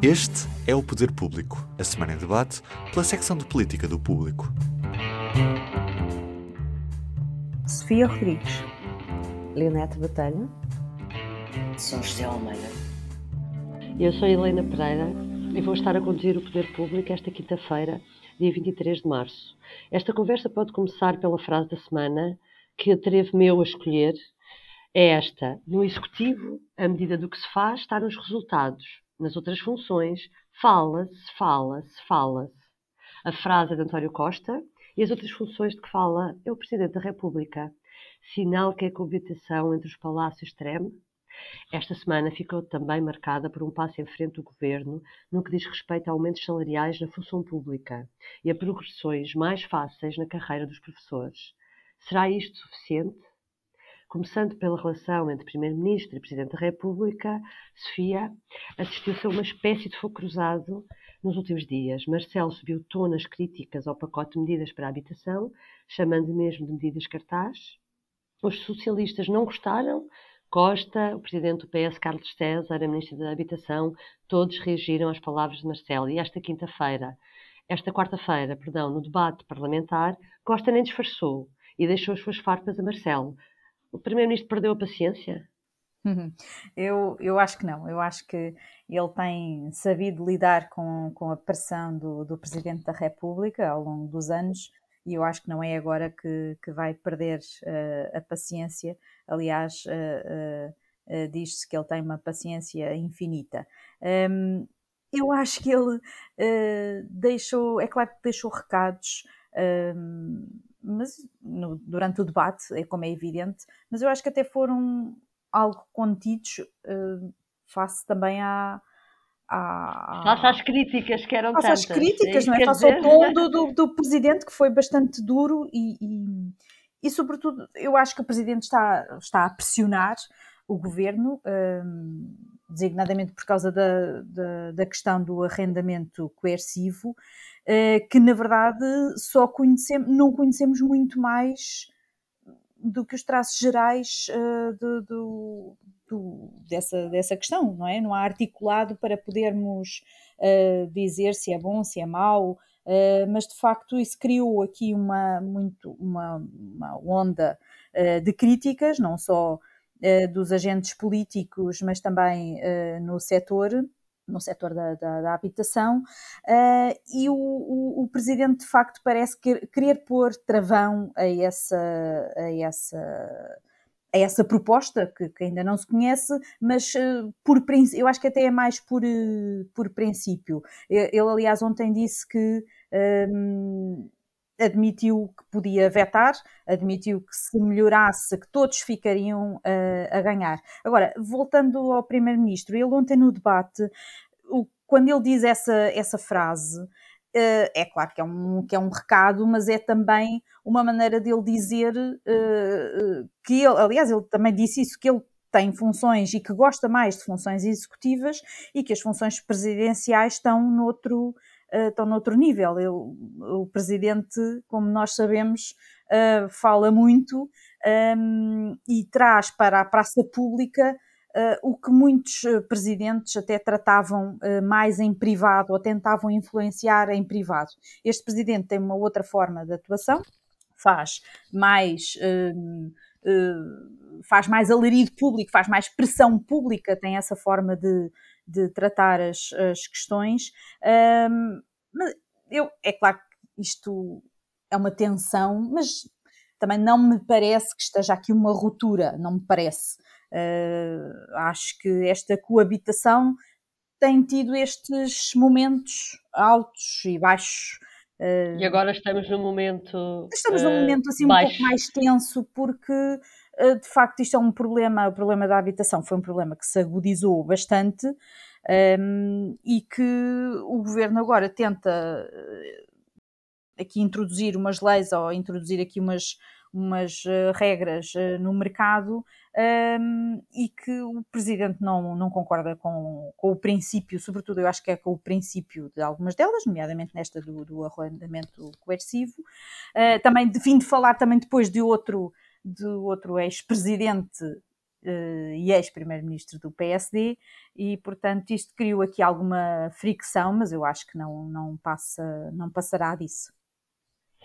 Este é o Poder Público, a semana em debate pela secção de política do Público. Sofia Rodrigues, Leonete Batalha, São José Almeida. Eu sou Helena Pereira e vou estar a conduzir o Poder Público esta quinta-feira, dia 23 de março. Esta conversa pode começar pela frase da semana que atrevo-me eu a escolher. É esta: No Executivo, a medida do que se faz está nos resultados. Nas outras funções, fala-se, fala-se, fala-se. A frase é de António Costa e as outras funções de que fala é o Presidente da República. Sinal que a coabitação entre os palácios treme? Esta semana ficou também marcada por um passo em frente do governo no que diz respeito a aumentos salariais na função pública e a progressões mais fáceis na carreira dos professores. Será isto suficiente? Começando pela relação entre Primeiro-Ministro e Presidente da República, Sofia assistiu-se a uma espécie de fogo cruzado nos últimos dias. Marcelo subiu tom nas críticas ao pacote de medidas para a habitação, chamando mesmo de medidas cartaz. Os socialistas não gostaram. Costa, o presidente do PS, Carlos César, a ministra da Habitação, todos reagiram às palavras de Marcelo. E esta quinta-feira, esta quarta-feira, perdão, no debate parlamentar, Costa nem disfarçou e deixou as suas farpas a Marcelo. O primeiro-ministro perdeu a paciência? Eu, eu acho que não. Eu acho que ele tem sabido lidar com, com a pressão do, do Presidente da República ao longo dos anos e eu acho que não é agora que, que vai perder uh, a paciência. Aliás, uh, uh, diz-se que ele tem uma paciência infinita. Um, eu acho que ele deixou, é claro que deixou recados. Um, mas no, durante o debate, é como é evidente, mas eu acho que até foram algo contidos uh, face também à, à, face às críticas que eram face tantas. às críticas, não é? Face ao tom do, do, do, presidente que foi bastante duro e, e, e, sobretudo eu acho que o presidente está, está a pressionar o governo, um, designadamente por causa da, da, da, questão do arrendamento coercivo, uh, que na verdade só conhecemos, não conhecemos muito mais do que os traços gerais uh, do, do, do, dessa, dessa questão, não é? Não há articulado para podermos uh, dizer se é bom, se é mau, uh, mas de facto isso criou aqui uma, muito, uma, uma onda de críticas, não só dos agentes políticos, mas também no setor no setor da, da, da habitação, uh, e o, o, o, presidente de facto parece que, querer pôr travão a essa, a essa, a essa proposta que, que ainda não se conhece, mas uh, por eu acho que até é mais por, uh, por princípio. Ele, aliás, ontem disse que admitiu que podia vetar, admitiu que se melhorasse, que todos ficariam uh, a ganhar. Agora, voltando ao Primeiro-Ministro, ele ontem no debate, o, quando ele diz essa, essa frase, uh, é claro que é, um, que é um recado, mas é também uma maneira dele dizer uh, que ele, aliás, ele também disse isso, que ele tem funções e que gosta mais de funções executivas e que as funções presidenciais estão noutro, uh, estão noutro nível. Eu, o presidente, como nós sabemos, uh, fala muito um, ehm, e traz para a praça pública Uh, o que muitos presidentes até tratavam mais em privado ou tentavam influenciar em privado. Este presidente tem uma outra forma de atuação, faz mais. Uh, faz mais alarido público, faz mais pressão pública, tem essa forma de, de tratar as, as questões. Um, mas eu, é claro que isto é uma tensão, mas também não me parece que esteja aqui uma ruptura, não me parece. Uh, acho que esta coabitação tem tido estes momentos altos e baixos. Uh, e agora estamos num momento. Estamos num momento assim baixo. um pouco mais tenso, porque de facto isto é um problema. O problema da habitação foi um problema que se agudizou bastante um, e que o governo agora tenta eh, aqui introduzir umas leis ou introduzir aqui umas, umas uh, regras no mercado um, e que o presidente não, não concorda com, com o princípio, sobretudo eu acho que é com o princípio de algumas delas, nomeadamente nesta do, do arrendamento coercivo. Uh, também de fim de falar também depois de outro, de outro ex-presidente uh, e ex-primeiro-ministro do PSD, e portanto isto criou aqui alguma fricção, mas eu acho que não, não, passa, não passará disso.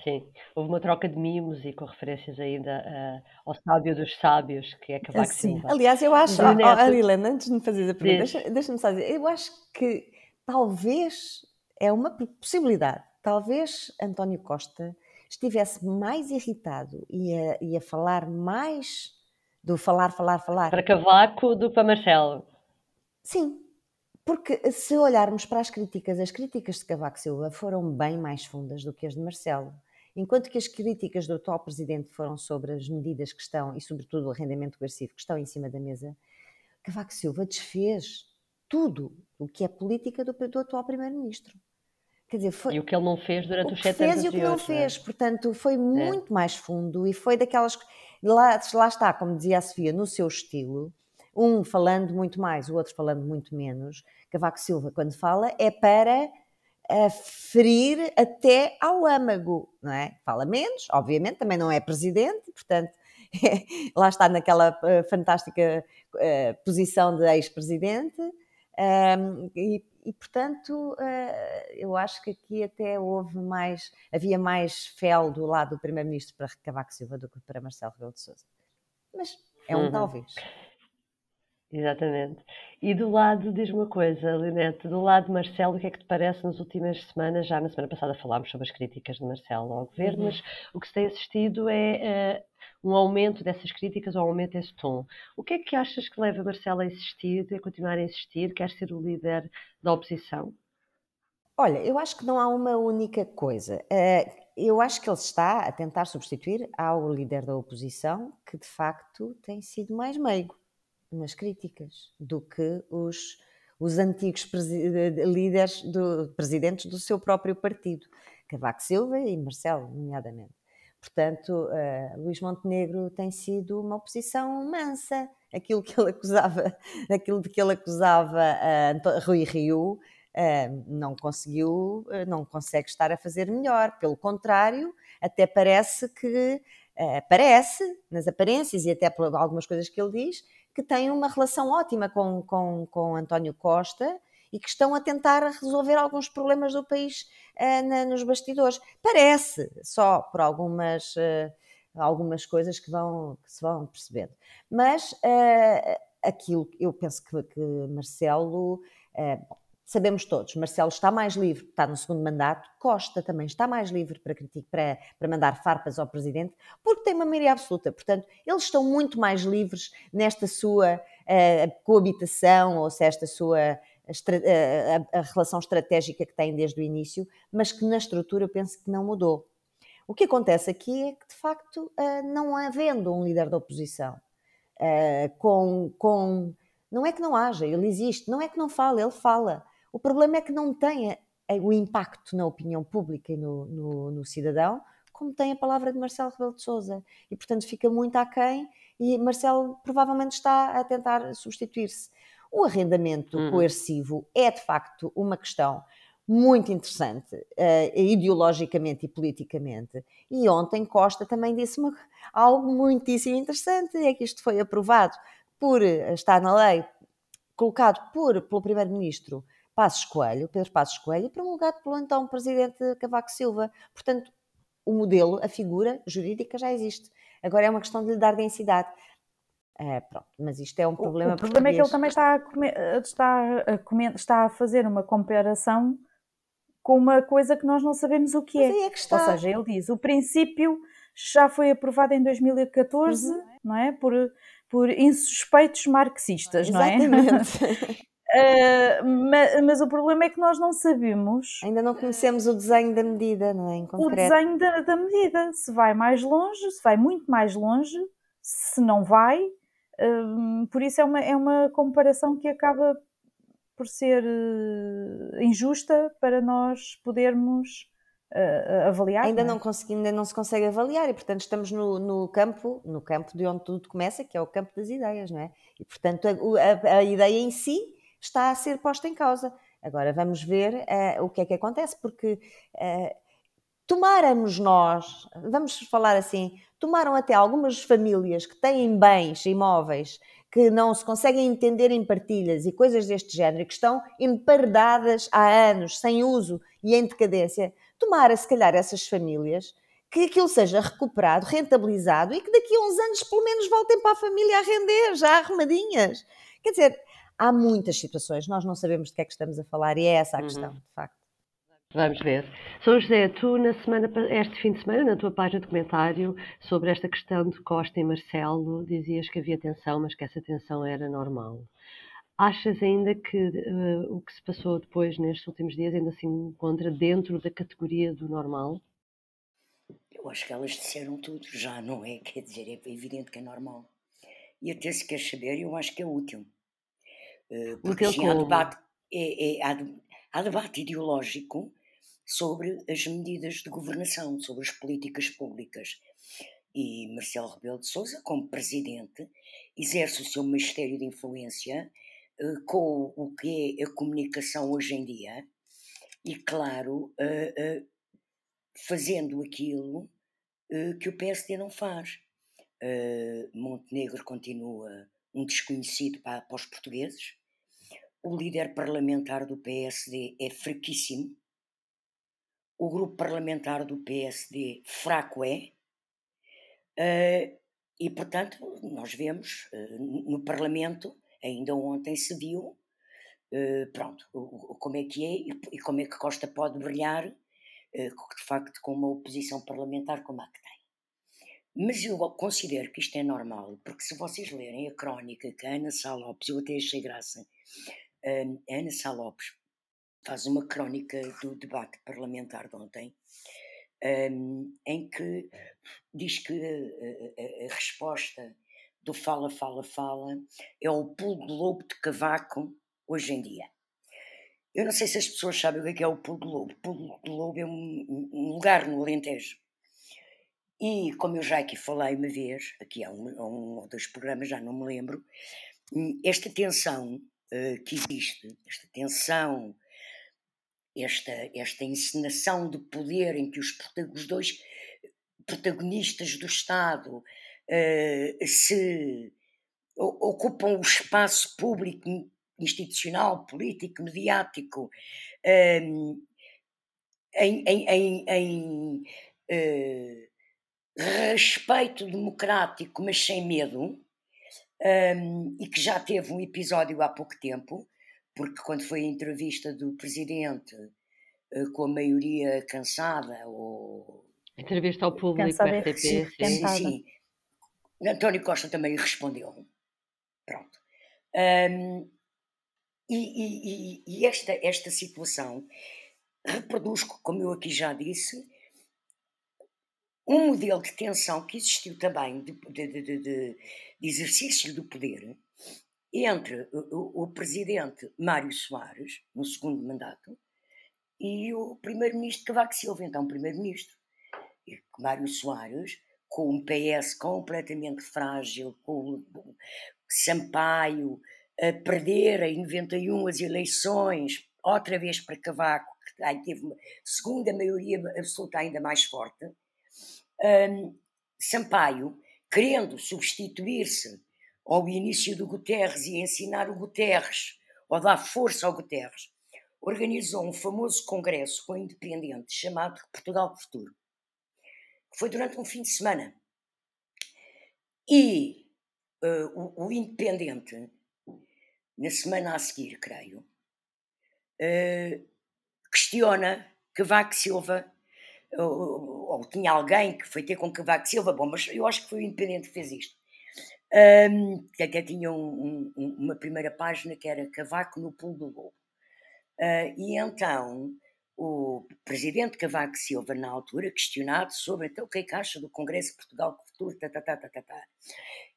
Sim, houve uma troca de mimos e com referências ainda uh, ao sábio dos sábios, que é Cavaco Sim. Aliás, eu acho, oh, oh, antes de me fazer a pergunta, deixa-me deixa só dizer, eu acho que talvez é uma possibilidade, talvez António Costa estivesse mais irritado e a, e a falar mais do falar, falar, falar. Para Cavaco do que para Marcelo. Sim, porque se olharmos para as críticas, as críticas de Cavaco Silva foram bem mais fundas do que as de Marcelo. Enquanto que as críticas do atual presidente foram sobre as medidas que estão, e sobretudo o arrendamento agressivo, que estão em cima da mesa, Cavaco Silva desfez tudo o que é política do, do atual primeiro-ministro. Quer dizer, foi, e o que ele não fez durante os sete anos fez e o que não é? fez, é? portanto, foi é. muito é. mais fundo e foi daquelas... Lá, lá está, como dizia a Sofia, no seu estilo, um falando muito mais, o outro falando muito menos. Cavaco Silva, quando fala, é para a ferir até ao âmago, não é? Fala menos, obviamente, também não é presidente, portanto, é, lá está naquela uh, fantástica uh, posição de ex-presidente, um, e, e, portanto, uh, eu acho que aqui até houve mais, havia mais fel do lado do primeiro-ministro para Cavaco Silva do que para Marcelo Rebelo de Sousa. Mas é um uhum. talvez. Exatamente. E do lado, diz-me uma coisa, Linete, do lado de Marcelo, o que é que te parece nas últimas semanas? Já na semana passada falámos sobre as críticas de Marcelo ao governo, uhum. mas o que se tem assistido é uh, um aumento dessas críticas, um aumento desse tom. O que é que achas que leva Marcelo a insistir, a continuar a insistir? Quer ser o líder da oposição? Olha, eu acho que não há uma única coisa. Uh, eu acho que ele está a tentar substituir ao líder da oposição, que de facto tem sido mais meigo nas críticas do que os, os antigos líderes, do, presidentes do seu próprio partido, Cavaco Silva e Marcelo, nomeadamente. Portanto, uh, Luís Montenegro tem sido uma oposição mansa. Aquilo que ele acusava, aquilo de que ele acusava uh, Rui Rio, uh, não conseguiu, uh, não consegue estar a fazer melhor. Pelo contrário, até parece que, parece, nas aparências e até por algumas coisas que ele diz, que têm uma relação ótima com, com, com António Costa e que estão a tentar resolver alguns problemas do país uh, na, nos bastidores. Parece, só por algumas, uh, algumas coisas que, vão, que se vão percebendo. Mas uh, aquilo, eu penso que, que Marcelo sabemos todos, Marcelo está mais livre, está no segundo mandato, Costa também está mais livre para, para, para mandar farpas ao Presidente, porque tem uma maioria absoluta. Portanto, eles estão muito mais livres nesta sua uh, coabitação, ou se esta sua a, eh, a, a, relação estratégica que têm desde o início, mas que na estrutura eu penso que não mudou. O que acontece aqui é que, de facto, uh, não havendo um líder da oposição uh, com, com. Não é que não haja, ele existe, não é que não fala, ele fala o problema é que não tem o impacto na opinião pública e no, no, no cidadão como tem a palavra de Marcelo Rebelo de Sousa. E, portanto, fica muito aquém e Marcelo provavelmente está a tentar substituir-se. O arrendamento uhum. coercivo é, de facto, uma questão muito interessante, uh, ideologicamente e politicamente. E ontem Costa também disse uma, algo muitíssimo interessante, é que isto foi aprovado por, está na lei, colocado por, pelo Primeiro-Ministro Passos Coelho, Pedro Passos Coelho, promulgado pelo então presidente Cavaco Silva. Portanto, o modelo, a figura jurídica já existe. Agora é uma questão de lhe dar densidade. É, pronto, mas isto é um problema. O, o problema é que ele também está a, comer, está, a comer, está a fazer uma comparação com uma coisa que nós não sabemos o que é. é que Ou seja, ele diz: o princípio já foi aprovado em 2014, uhum. não é? Por, por insuspeitos marxistas, Exatamente. não é? Uh, ah, mas, mas, o problema é que nós não sabemos. Ainda não conhecemos o desenho da medida, não é? Em concreto. O desenho da, da medida. Se vai mais longe, se vai muito mais longe, se não vai. Uh, por isso é uma, é uma comparação que acaba por ser uh, injusta para nós podermos avaliar. Ainda não, é? consegui, ainda não se consegue avaliar e portanto estamos no, no, campo, no campo de onde tudo começa, que é o campo das ideias, não é? E portanto a, a, a ideia em si está a ser posta em causa. Agora vamos ver uh, o que é que acontece, porque uh, tomáramos nós, vamos falar assim, tomaram até algumas famílias que têm bens imóveis que não se conseguem entender em partilhas e coisas deste género, que estão emparedadas há anos, sem uso e em decadência, tomara, se calhar, essas famílias que aquilo seja recuperado, rentabilizado e que daqui a uns anos pelo menos voltem para a família a render, já arrumadinhas. Quer dizer, há muitas situações, nós não sabemos de que é que estamos a falar e é essa a uhum. questão, de facto. Vamos ver. São José, tu na semana, este fim de semana, na tua página de comentário sobre esta questão de Costa e Marcelo, dizias que havia tensão, mas que essa tensão era normal. Achas ainda que uh, o que se passou depois nestes últimos dias ainda se encontra dentro da categoria do normal? Eu acho que elas disseram tudo já, não é? Quer dizer, é evidente que é normal. E até se quer saber, eu acho que é útil. Uh, porque há debate, é, é, há, há debate ideológico sobre as medidas de governação, sobre as políticas públicas. E Marcelo Rebelo de Sousa, como presidente, exerce o seu mistério de influência uh, com o que é a comunicação hoje em dia e, claro, uh, uh, fazendo aquilo que o PSD não faz. Montenegro continua um desconhecido para, para os portugueses. O líder parlamentar do PSD é fraquíssimo o grupo parlamentar do PSD fraco é, uh, e portanto nós vemos uh, no Parlamento, ainda ontem se viu, uh, pronto, como é que é e, e, como é que Costa pode brilhar, de facto com uma oposição parlamentar como a que tem. Mas eu considero que isto é normal, porque se vocês lerem a crónica que a Ana Sá Lopes, eu até achei graça, a Ana Sá Lopes faz uma crónica do debate parlamentar de ontem, um, em que diz que a, resposta do fala, fala, fala é o pulo de lobo de cavaco hoje em dia. Eu não sei se as pessoas sabem o que é, é o pulo de lobo. O pulo de lobo é um lugar no Alentejo. E como eu já aqui falei uma vez, aqui há um, um ou dois programas, já não me lembro, esta tensão uh, que existe, esta tensão esta, esta encenação de poder em que os, dois protagonistas do Estado uh, se ocupam o espaço público, institucional, político, mediático, um, em, em, em, em uh, respeito democrático, mas sem medo, um, e que já teve um episódio há pouco tempo, porque quando foi a entrevista do presidente uh, com a maioria cansada, ou. Entrevista ao público, cansada RTP, sim. sim, sim. António Costa também respondeu. Pronto. Um, e, e, e, esta, esta situação reproduz, como eu aqui já disse, um modelo de tensão que existiu também de, de, de, de exercício do poder entre o, o, presidente Mário Soares, no segundo mandato, e o primeiro-ministro Cavaco Silva, então primeiro-ministro. Mário Soares, com um PS completamente frágil, com Sampaio a perder em 91 as eleições, outra vez para Cavaco, que teve uma segunda maioria absoluta ainda mais forte. Um, Sampaio, querendo substituir-se ao início do Guterres e ensinar o Guterres, ou dar força ao Guterres, organizou um famoso congresso com independentes chamado Portugal Futuro. Foi durante um fim de semana. E uh, o, o, Independente, na semana a seguir, creio, uh, questiona Cavaco Silva, ou, ou, tinha alguém que foi ter com Cavaco Silva, bom, mas eu acho que foi o Independente que fez isto um, até tinha um, um, uma primeira página que era Cavaco no pulo do lobo. Uh, e então o presidente Cavaco Silva, na altura, questionado sobre então, o que é que acha do Congresso de Portugal Futuro, tá, tá, tá, tá, tá, tá.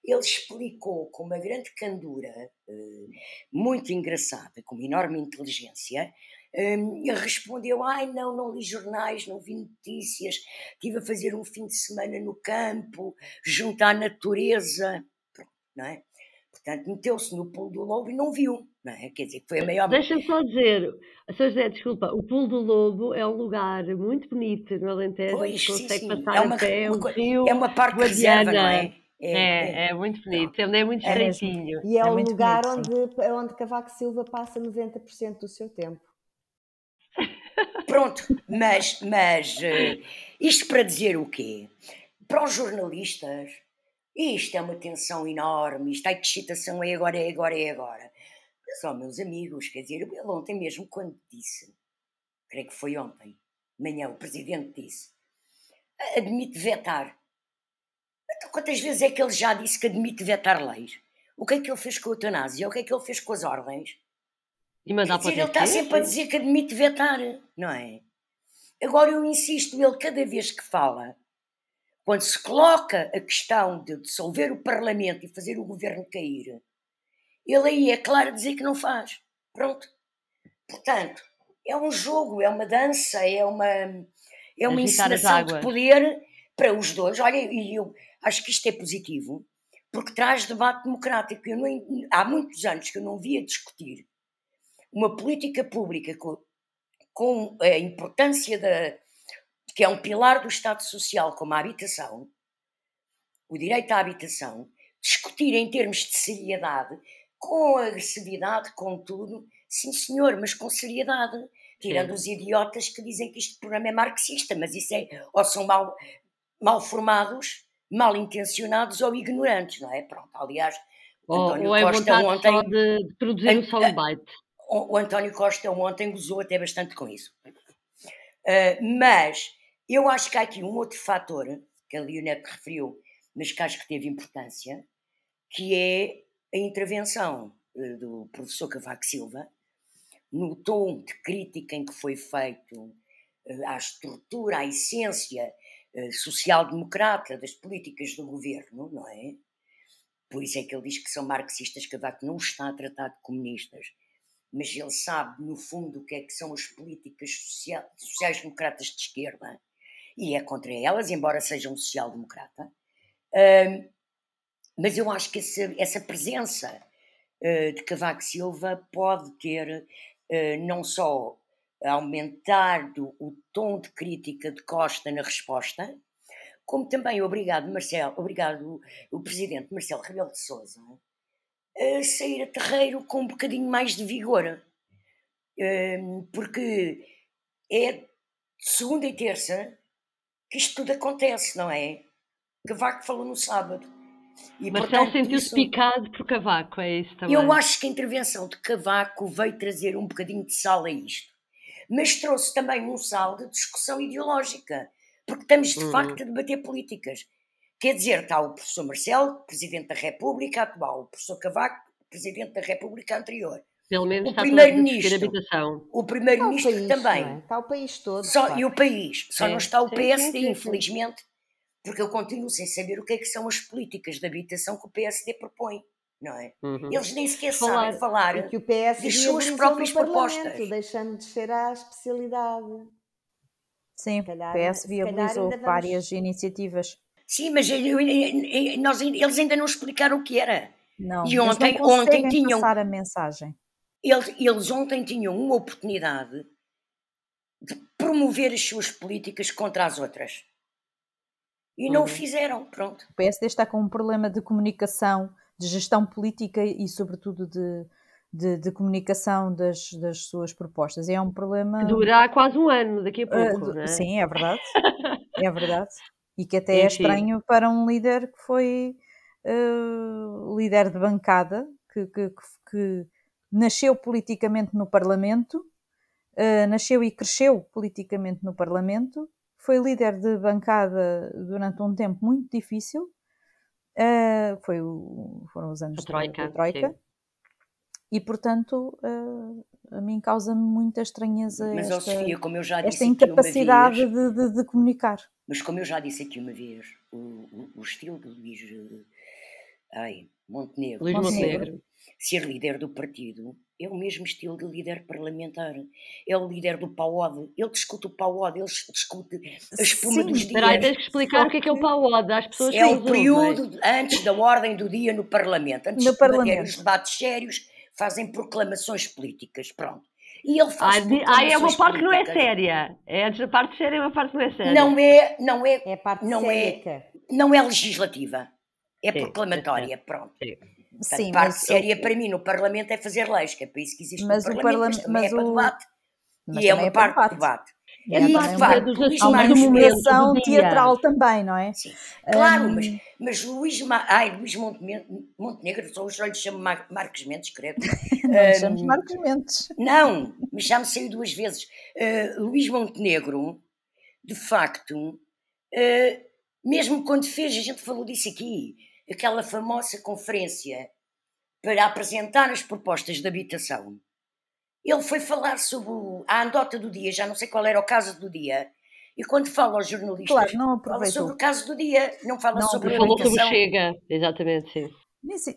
ele explicou com uma grande candura, uh, muito engraçada, com uma enorme inteligência, um, respondeu: Ai, não, não li jornais, não vi notícias, estive a fazer um fim de semana no campo, junto à natureza não é? Portanto, meteu-se no pulo do lobo e não viu, não é? Quer dizer, que foi a maior... Deixa-me só dizer, Sr. José, desculpa, o pulo do lobo é um lugar muito bonito no Alentejo, pois, sim, consegue sim. passar é uma, até uma, um rio É uma parte reserva, não é? É, É, é muito bonito, ele é muito É estreitinho. E é, É o muito lugar bonito, onde, onde Cavaco Silva passa 90% do seu tempo. Pronto, mas, mas eh, isto para dizer o quê? Para os jornalistas, isto é uma tensão enorme, isto, ai que excitação é agora, é agora, é agora. Mas, ó, meus amigos, quer dizer, ele ontem mesmo, quando disse, creio que foi ontem, manhã, o presidente disse, admite vetar. Então, quantas vezes é que ele já disse que admite vetar leis? O que é que ele fez com a eutanásia? O que é que ele fez com as ordens? E mandar Quer para dizer, ele está sempre a dizer que admite vetar, não é? Agora eu insisto, ele cada vez que fala, quando se coloca a questão de dissolver o Parlamento e fazer o governo cair, ele aí é claro dizer que não faz. Pronto. Portanto, é um jogo, é uma dança, é uma, é uma encenação de poder para os dois. Olha, e eu acho que isto é positivo, porque traz debate democrático. Eu não- há muitos anos que eu não via discutir uma política pública com, com a importância da que é um pilar do Estado Social como a habitação, o direito à habitação, discutir em termos de seriedade, com agressividade, com tudo, sim senhor, mas com seriedade, tirando Sim. os idiotas que dizem que este programa é marxista, mas isso é, ou são mal, mal formados, mal intencionados ou ignorantes, não é? Pronto, aliás, Ou, António ou é Costa vontade ontem- de, de produzir um An- soundbite. O António Costa ontem gozou até bastante com isso. Uh, mas eu acho que há aqui um outro fator que a Leonete referiu, mas que acho que teve importância, que é a intervenção uh, do professor Cavaco Silva no tom de crítica em que foi feito uh, à estrutura, à essência social-democrata das políticas do governo, não é? Por isso é que ele diz que são marxistas, Cavaco não está a tratar de comunistas mas ele sabe, no fundo, o que é que são as políticas social- sociais-democratas de esquerda, e é contra elas, embora seja um social-democrata. Mas eu acho que essa, essa presença ah, de Cavaco Silva pode ter ah, não só aumentado o tom de crítica de Costa na resposta, como também obrigado, Marcelo, obrigado o presidente Marcelo Rebelo de Sousa a sair a terreiro com um bocadinho mais de vigor. Porque é de segunda e terça que isto tudo acontece, não é? Cavaco falou no sábado. E, Marcelo portanto, sentiu-se isso- picado por Cavaco, é isso também. Eu acho que a intervenção de Cavaco veio trazer um bocadinho de sal a isto. Mas trouxe também um sal de discussão ideológica. Porque estamos, de Uhum. facto, a debater políticas. Quer dizer, está o professor Marcelo, Presidente da República atual, o professor Cavaco, Presidente da República anterior, Pelo menos o primeiro-ministro. habitação. o Primeiro-Ministro também. é? Está o país todo. Só, e o país. Só Sim. não está o PSD, sim, sim. infelizmente, porque eu continuo sem saber o que é que são as políticas de habitação que o PSD propõe, não é? Uhum. Eles nem sequer Falar. sabem falar. E que o PS das suas próprias propostas. deixando de ser à especialidade. Sim, calhar- o PS viabilizou ainda vamos- várias iniciativas. Sim, mas eu- eu- eu- nós, eles ainda não explicaram o que era. Não, E eles ontem- não ontem tinham- passar a mensagem. Eles, eles ontem tinham uma oportunidade de promover as suas políticas contra as outras. E não o Uhum. fizeram, pronto. O PSD está com um problema de comunicação, de gestão política e, sobretudo, de, de, de comunicação das, das suas propostas. E é um problema. Que durará quase um ano daqui a Ah, pouco, do- não é? Sim, é verdade. é verdade. E que até é Enfim. estranho para um líder que foi ah, líder de bancada, que, que, que- que nasceu politicamente no Parlamento, ah, nasceu e cresceu politicamente no Parlamento, foi líder de bancada durante um tempo muito difícil. ah, foi o- foram os anos A da- Troika, da Troika. sim. E, portanto, ah, a mim causa-me muita estranheza Mas, esta, Sofia, como eu já esta disse uma incapacidade vez, de, de- de comunicar. Mas como eu já disse aqui uma vez, o, o- o estilo de Luís eh, ai, Montenegro, Luís Montenegro. Ser líder do partido é o mesmo estilo de líder parlamentar. É o líder do PAOD. Ele discute o PAOD, ele discute a espuma Sim, dos dias. tens que explicar o que é que é o PAOD às pessoas É o ouvem. período antes da ordem do dia no Parlamento. Antes No de Parlamento. os debates sérios, fazem proclamações políticas. Pronto. E ele Ah, faz de- ah, é uma parte que não é políticas. séria. É antes da parte séria, é uma parte que não é séria. Não é, não é, É a parte Não é- não é legislativa. É Sim, proclamatória, é pronto. Sim. Portanto, Sim, parte mas, séria para mim no Parlamento é fazer leis, que é para isso que existe Mas o o Parlamento, mas Parlamento- também mas é para o- debate. mas e é uma é para parte do debate. Debate. E É é E, também de uma- Luís há dia. teatral também, não é? Sim, claro, Hum. mas, mas Luís, Ma... Ai, Luís Monte- Montenegro, só hoje lhe chamo Mar... Marques Mendes, credo. Chamamos Hum, Marcos Mendes. Não, mas já me saiu duas vezes. Uh, Luís Montenegro, de facto, uh, mesmo quando fez, a gente falou disso aqui, aquela famosa conferência para apresentar as propostas de habitação, ele foi falar sobre o- a andota do dia, já não sei qual era o caso do dia, e quando fala aos jornalistas, Claro, não fala sobre o caso do dia, não fala Não sobre a Falou sobre. Chega, exatamente, sim.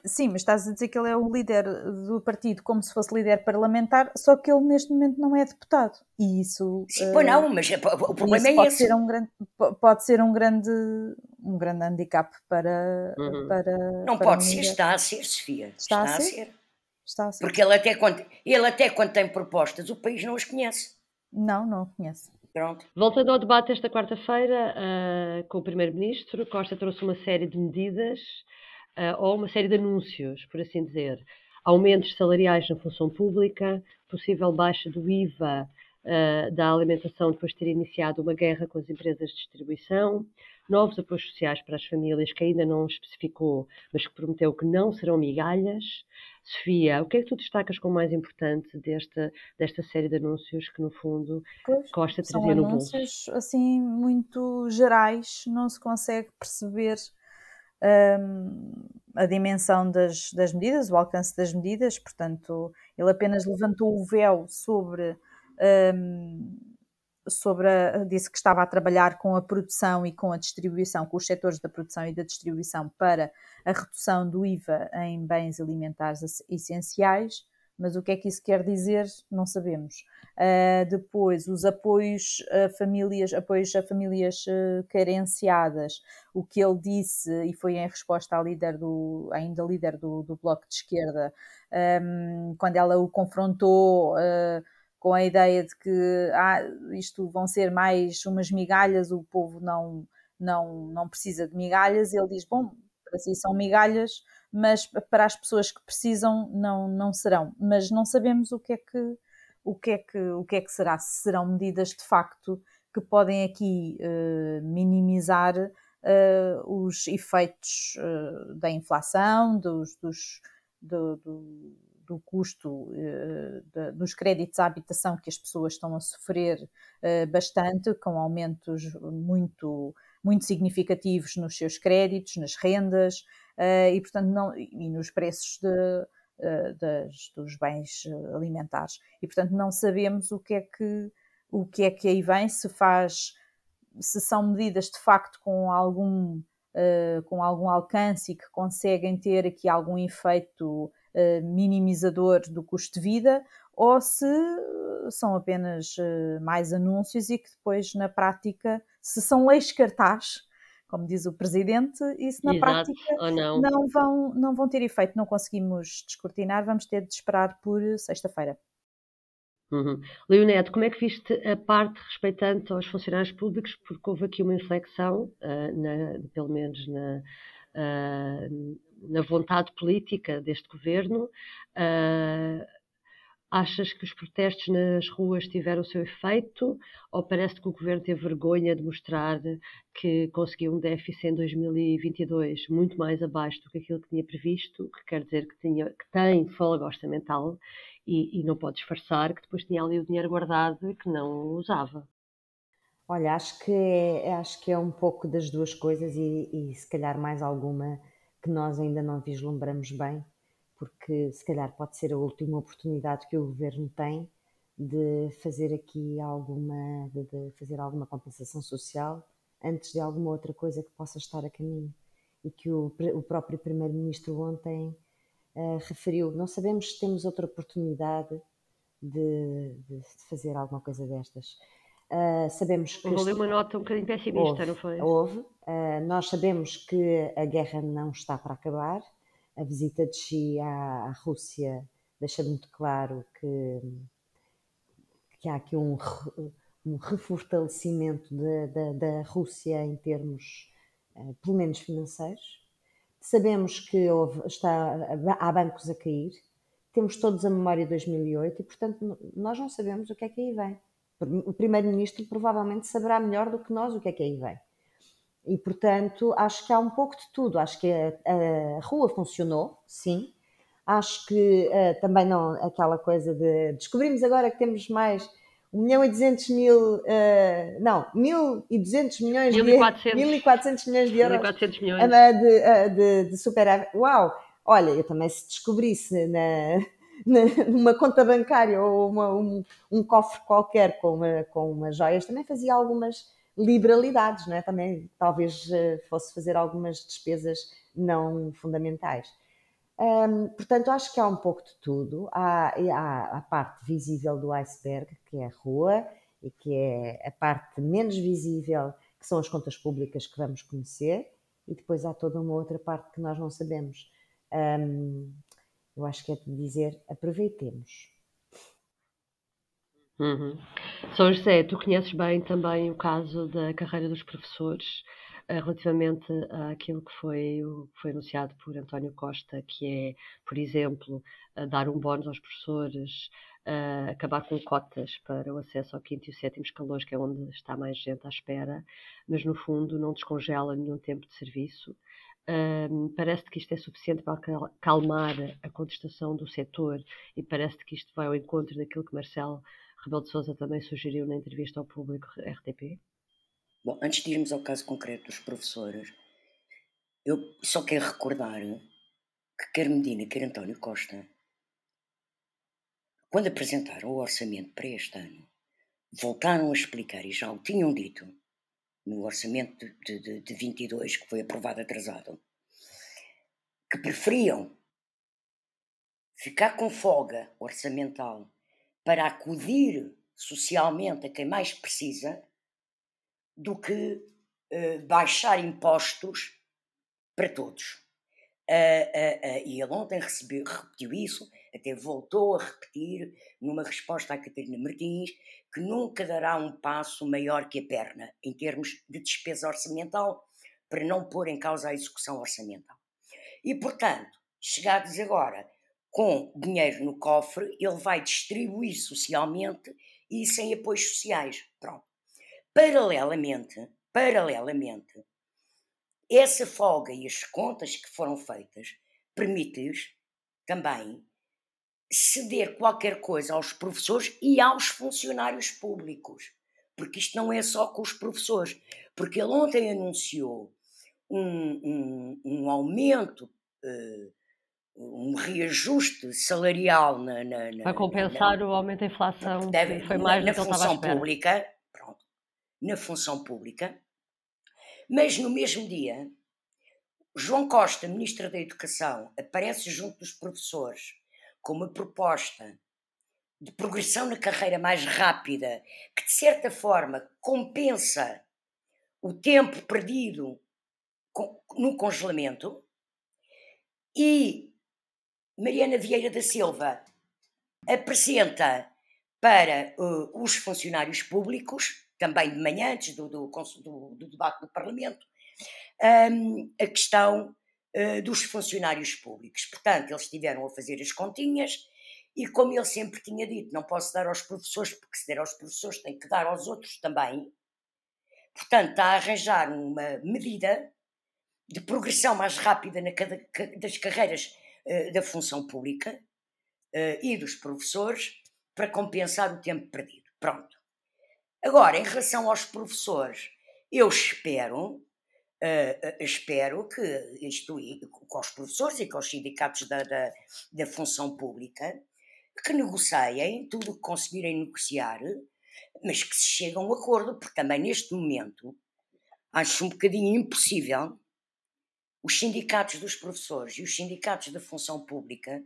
Sim, mas estás a dizer que ele é o líder do partido como se fosse líder parlamentar, só que ele neste momento não é deputado. E isso. Sim, eh, pois não, mas é- o problema isso é pode esse. Ser um grande, po- pode ser um grande, um grande handicap para. Uhum. para Não para pode ser, está a ser, Sofia. Está a ser? Está a ser. Porque ele até, quando, ele até quando tem propostas, o país não as conhece. Não, não conheço. Pronto. Voltando ao debate esta quarta-feira ah, com o Primeiro-Ministro, Costa trouxe uma série de medidas ah, ou uma série de anúncios, por assim dizer. Aumentos salariais na função pública, possível baixa do IVA ah, da alimentação depois de ter iniciado uma guerra com as empresas de distribuição, novos apoios sociais para as famílias que ainda não especificou, mas que prometeu que não serão migalhas. Sofia, o que é que tu destacas como mais importante desta, desta série de anúncios que, no fundo, Pois, Costa são trazia no bolso? anúncios assim muito gerais, não se consegue perceber hum, a dimensão das, das medidas, o alcance das medidas, portanto, ele apenas levantou o véu sobre, hum, sobre a, disse que estava a trabalhar com a produção e com a distribuição, com os setores da produção e da distribuição para a redução do IVA em bens alimentares ess- essenciais, mas o que é que isso quer dizer? Não sabemos. Uh, depois, os apoios a famílias, apoios a famílias uh, carenciadas, o que ele disse, e foi em resposta à líder do, ainda líder do, do Bloco de Esquerda, um, quando ela o confrontou uh, com a ideia de que ah, isto vão ser mais umas migalhas, o povo não, não, não precisa de migalhas, ele diz, bom, para si são migalhas, mas para as pessoas que precisam não, não serão. Mas não sabemos o que é que o que é que, o que, é que será, se serão medidas de facto que podem aqui uh, minimizar uh, os efeitos uh, da inflação, dos, dos, do, do, do, custo de, dos créditos à habitação que as pessoas estão a sofrer bastante, com aumentos muito, muito significativos nos seus créditos, nas rendas e, portanto, não, e nos preços de, das, dos bens alimentares. E, portanto, não sabemos o que é que, o que, é que aí vem, se faz, se são medidas de facto com algum, uh, com algum alcance e que conseguem ter aqui algum efeito minimizador do custo de vida, ou se são apenas uh, mais anúncios e que depois, na prática, se são leis cartaz, como diz o presidente, isso na Exato, prática não. não. vão, não vão ter efeito, não conseguimos descortinar, vamos ter de esperar por sexta-feira. Uhum. Leonete, como é que viste a parte respeitante aos funcionários públicos? Porque houve aqui uma inflexão, uh, na, pelo menos na, na vontade política deste governo. Uh, Achas que os protestos nas ruas tiveram o seu efeito ou parece que o governo teve vergonha de mostrar que conseguiu um déficit em 2022 muito mais abaixo do que aquilo que tinha previsto, que quer dizer que, tinha, que tem folga orçamental e, e não pode disfarçar que depois tinha ali o dinheiro guardado e que não usava? Olha, acho que é, acho que é um pouco das duas coisas e, e se calhar mais alguma que nós ainda não vislumbramos bem porque se calhar pode ser a última oportunidade que o governo tem de fazer aqui alguma, de, de fazer alguma compensação social antes de alguma outra coisa que possa estar a caminho. E que o, o próprio Primeiro-Ministro ontem uh, referiu. Não sabemos se temos outra oportunidade de, de fazer alguma coisa destas. Uh, sabemos que. Houve uma nota um bocadinho pessimista, houve, não foi? Houve. Uh, nós sabemos que a guerra não está para acabar a visita de Xi à, à Rússia deixa muito claro que, que há aqui um, um refortalecimento da, Rússia em termos, uh, pelo menos financeiros. sabemos que houve, está, há bancos a cair, temos todos a memória de 2008 e, portanto, nós não sabemos o que é que aí vem. O Primeiro-Ministro provavelmente saberá melhor do que nós o que é que aí vem. E, portanto, acho que há um pouco de tudo. Acho que a, a rua funcionou, sim. Acho que uh, também não aquela coisa de descobrimos agora que temos mais 1 milhão e 200 mil, uh, não, 1.200 milhões 1400, de 1.400 milhões de euros 1400 milhões. de, de, de superávit. Uau! Olha, eu também se descobrisse na, numa conta bancária ou uma, um, um, cofre qualquer com, uma, com umas joias, também fazia algumas liberalidades, não é? Também talvez uh, fosse fazer algumas despesas não fundamentais. Um, portanto, acho que há um pouco de tudo. Há, há, a parte visível do iceberg, que é a rua, e que é a parte menos visível, que são as contas públicas que vamos conhecer, e depois há toda uma outra parte que nós não sabemos. Eu acho que é de dizer aproveitemos. Uhum. São José, tu conheces bem também o caso da carreira dos professores eh, relativamente àquilo que foi, foi anunciado por António Costa, que é, por exemplo, dar um bónus aos professores, acabar com cotas para o acesso ao quinto e o sétimo escalões, que é onde está mais gente à espera, mas no fundo não descongela nenhum tempo de serviço. Parece que isto é suficiente para calmar a contestação do setor e parece que isto vai ao encontro daquilo que Marcelo Rebelo de Sousa também sugeriu na entrevista ao público RTP? Bom, antes de irmos ao caso concreto dos professores, eu só quero recordar que quer Medina, quer António Costa, quando apresentaram o orçamento para este ano, voltaram a explicar, e já o tinham dito, no orçamento de, de, de 22, que foi aprovado atrasado, que preferiam ficar com folga orçamental para acudir socialmente a quem mais precisa do que uh, baixar impostos para todos. E ele ontem recebeu, repetiu isso, até voltou a repetir numa resposta à Catarina Martins, que nunca dará um passo maior que a perna em termos de despesa orçamental para não pôr em causa a execução orçamental. E, portanto, chegados agora com dinheiro no cofre, ele vai distribuir socialmente e sem apoios sociais. Pronto. Paralelamente, paralelamente, essa folga e as contas que foram feitas permitem também ceder qualquer coisa aos professores e aos funcionários públicos. Porque isto não é só com os professores. Porque ele ontem anunciou um, um, um aumento, uh, um reajuste salarial na, na, na para compensar na, o aumento da inflação, deve, foi mais na, do que à função pública na função pública, mas no mesmo dia, João Costa, Ministro da Educação, aparece junto dos professores com uma proposta de progressão na carreira mais rápida, que de certa forma compensa o tempo perdido no congelamento, e Mariana Vieira da Silva apresenta para uh, os funcionários públicos também de manhã, antes do, do, do, do debate no Parlamento, um, a questão uh, dos funcionários públicos. Portanto, eles estiveram a fazer as continhas e, como ele sempre tinha dito, não posso dar aos professores, porque se der aos professores tem que dar aos outros também. Portanto, está a arranjar uma medida de progressão mais rápida na, das carreiras uh, da função pública uh, e dos professores para compensar o tempo perdido. Pronto. Agora, em relação aos professores, eu espero, uh, espero que isto com os professores e com os sindicatos da, da, da função pública, que negociem tudo o que conseguirem negociar, mas que se chegue a um acordo, porque também neste momento acho um bocadinho impossível os sindicatos dos professores e os sindicatos da função pública,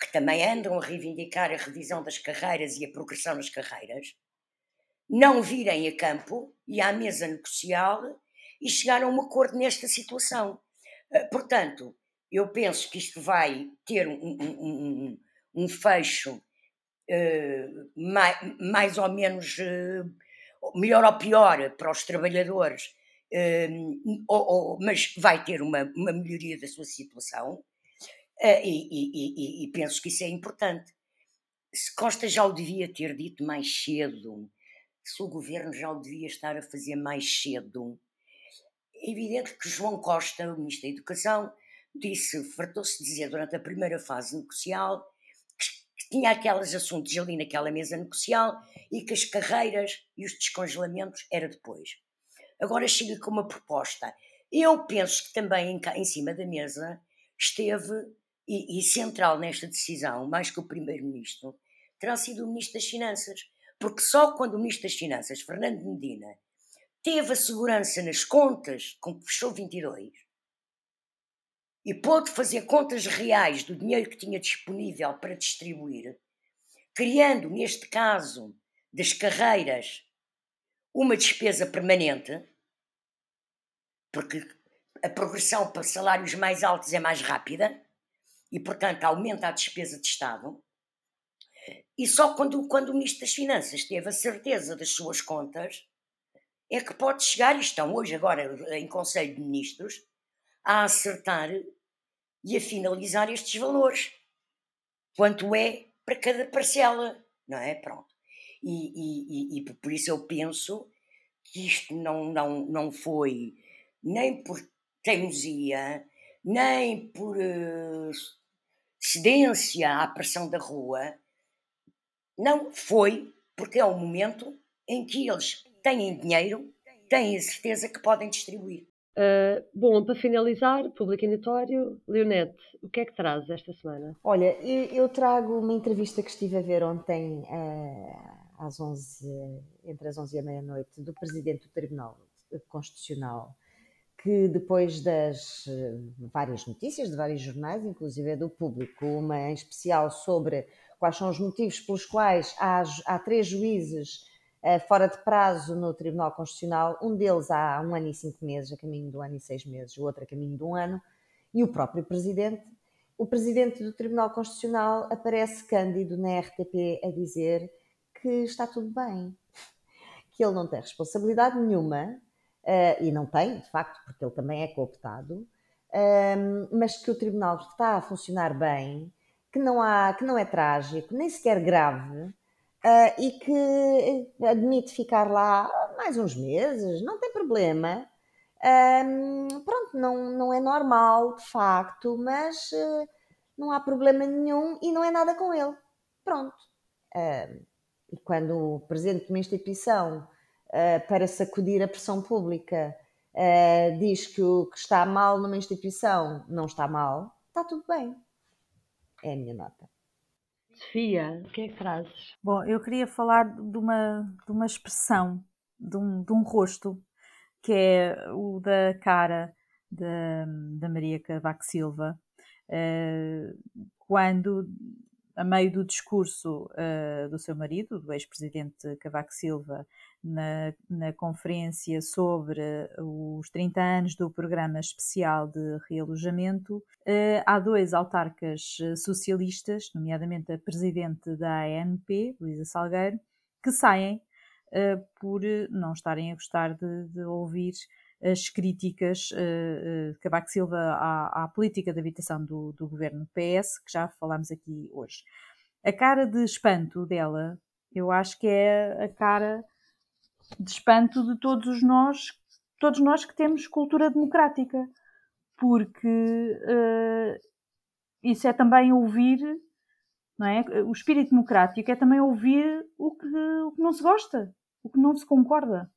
que também andam a reivindicar a revisão das carreiras e a progressão nas carreiras, não virem a campo e à mesa negocial e chegar a um acordo nesta situação. Eh, portanto, eu penso que isto vai ter um, um, um, um fecho uh, mais, mais, ou menos uh, melhor ou pior para os trabalhadores um, ou, ou, mas vai ter uma, uma melhoria da sua situação uh, e, e, e, e, penso que isso é importante. Se Costa já o devia ter dito mais cedo, se o governo já o devia estar a fazer mais cedo. É evidente que João Costa, o Ministro da Educação, disse, fartou-se de dizer durante a primeira fase negocial que tinha aqueles assuntos ali naquela mesa negocial e que as carreiras e os descongelamentos era depois. Agora chega com uma proposta. Eu penso que também em, em cima da mesa esteve, e, e central nesta decisão, mais que o Primeiro-Ministro, terá sido o Ministro das Finanças. Porque só quando o Ministro das Finanças, Fernando Medina, teve a segurança nas contas com que fechou 22 e pôde fazer contas reais do dinheiro que tinha disponível para distribuir, criando, neste caso, das carreiras, uma despesa permanente, porque a progressão para salários mais altos é mais rápida e, portanto, aumenta a despesa de Estado. E só quando, quando o Ministro das Finanças teve a certeza das suas contas é que pode chegar, e estão hoje agora em Conselho de Ministros, a acertar e a finalizar estes valores. Quanto é para cada parcela, não é? Pronto. E, e, e, por isso eu penso que isto não, não, não foi nem por teimosia, nem por uh, cedência à pressão da rua. Não foi porque é o momento em que eles têm dinheiro, têm a certeza que podem distribuir. Uh, bom, para finalizar, público notório, Leonete, o que é que trazes esta semana? Olha, eu trago uma entrevista que estive a ver ontem uh, às 11, entre as 11 e a meia-noite, do Presidente do Tribunal Constitucional, que depois das eh, várias notícias de vários jornais, inclusive do público, uma em especial sobre quais são os motivos pelos quais há, há três juízes uh, fora de prazo no Tribunal Constitucional, um deles há um ano e cinco meses, a caminho do ano e seis meses, o outro a caminho de um ano, e o próprio Presidente. O Presidente do Tribunal Constitucional aparece cândido na RTP a dizer que está tudo bem, que ele não tem responsabilidade nenhuma, uh, e não tem, de facto, porque ele também é cooptado, ehm, mas que o Tribunal está a funcionar bem, que não, há, que não é trágico, nem sequer grave, uh, e que admite ficar lá mais uns meses, não tem problema. Pronto, não, não é normal, de facto, mas uh, não há problema nenhum e não é nada com ele. Pronto. E quando o presidente de uma instituição, uh, para sacudir a pressão pública, diz que o que está mal numa instituição não está mal, está tudo bem. É a minha nota. Sofia, o que é que trazes? Bom, eu queria falar de uma, de uma expressão, de um, de um rosto, que é o da cara da, da Maria Cavaco Silva, uh, quando a meio do discurso uh, do seu marido, do ex-presidente Cavaco Silva, na, na, conferência sobre os 30 anos do Programa Especial de Realojamento, uh, há dois autarcas socialistas, nomeadamente a presidente da ANP, Luísa Salgueiro, que saem por não estarem a gostar de, de ouvir as críticas uh, uh, de Cavaco Silva à, à, política de habitação do, do governo PS, que já falámos aqui hoje. A cara de espanto dela, eu acho que é a cara de espanto de todos nós, todos nós que temos cultura democrática, porque uh, isso é também ouvir, não é? O espírito democrático é também ouvir o que, o que não se gosta, o que não se concorda.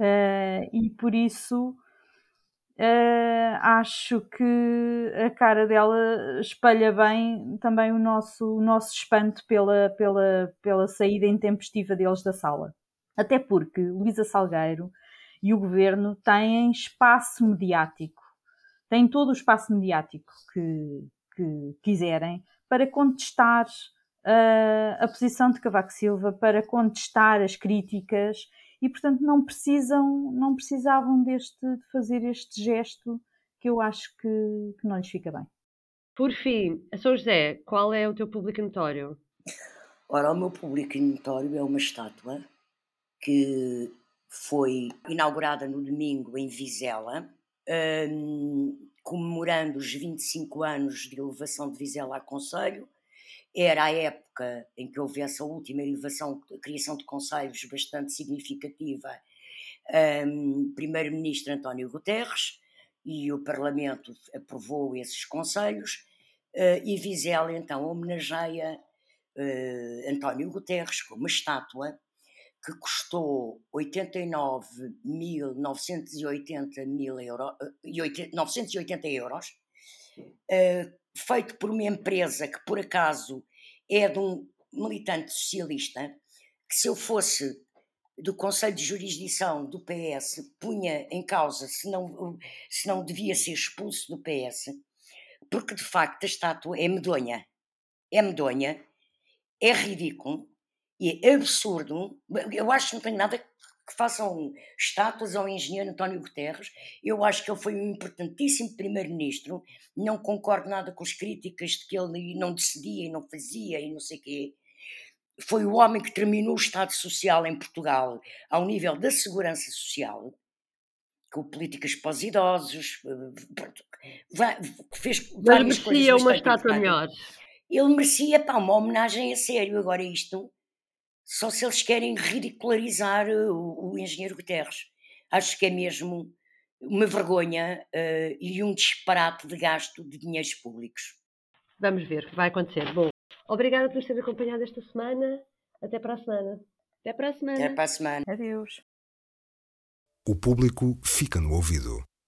Uh, e por isso uh, acho que a cara dela espelha bem também o nosso, o nosso espanto pela, pela, pela saída intempestiva deles da sala. Até porque Luísa Salgueiro e o governo têm espaço mediático, têm todo o espaço mediático que, que quiserem para contestar uh, a posição de Cavaco Silva, para contestar as críticas e portanto não precisam, não precisavam deste, de fazer este gesto que eu acho que, que não lhes fica bem. Por fim, a São José, qual é o teu público notório? Ora, o meu público notório é uma estátua que foi inaugurada no domingo em Vizela, um, comemorando os 25 anos de elevação de Vizela a Conselho. Era a época em que houve essa última elevação, criação de conselhos bastante significativa. Um, Primeiro-Ministro António Guterres e o Parlamento aprovou esses conselhos uh, e Vizela então homenageia uh, António Guterres com uma estátua que custou 89.980 mil euro, 980 euros, uh, feito por uma empresa que por acaso é de um militante socialista, que se eu fosse do Conselho de Jurisdição do PS punha em causa se não, se não devia ser expulso do PS, porque de facto a estátua é medonha. É medonha, é ridículo e é absurdo. Eu acho que não tem nada que façam estátuas ao engenheiro António Guterres. Eu acho que ele foi um importantíssimo primeiro-ministro. Não concordo nada com as críticas de que ele não decidia e não fazia e não sei o quê. Foi o homem que terminou o Estado Social em Portugal ao nível da segurança social, com políticas para os idosos, fez várias Mas merecia uma estátua melhor. Ele merecia pá, uma homenagem a sério. Agora isto só se eles querem ridicularizar eh, o, o engenheiro Guterres. Acho que é mesmo uma vergonha uh, e um disparate de gasto de dinheiros públicos. Vamos ver o que vai acontecer. Bom, obrigada por ter acompanhado esta semana. Até para a semana. Até para a semana. Até para a semana. Adeus. O público fica no ouvido.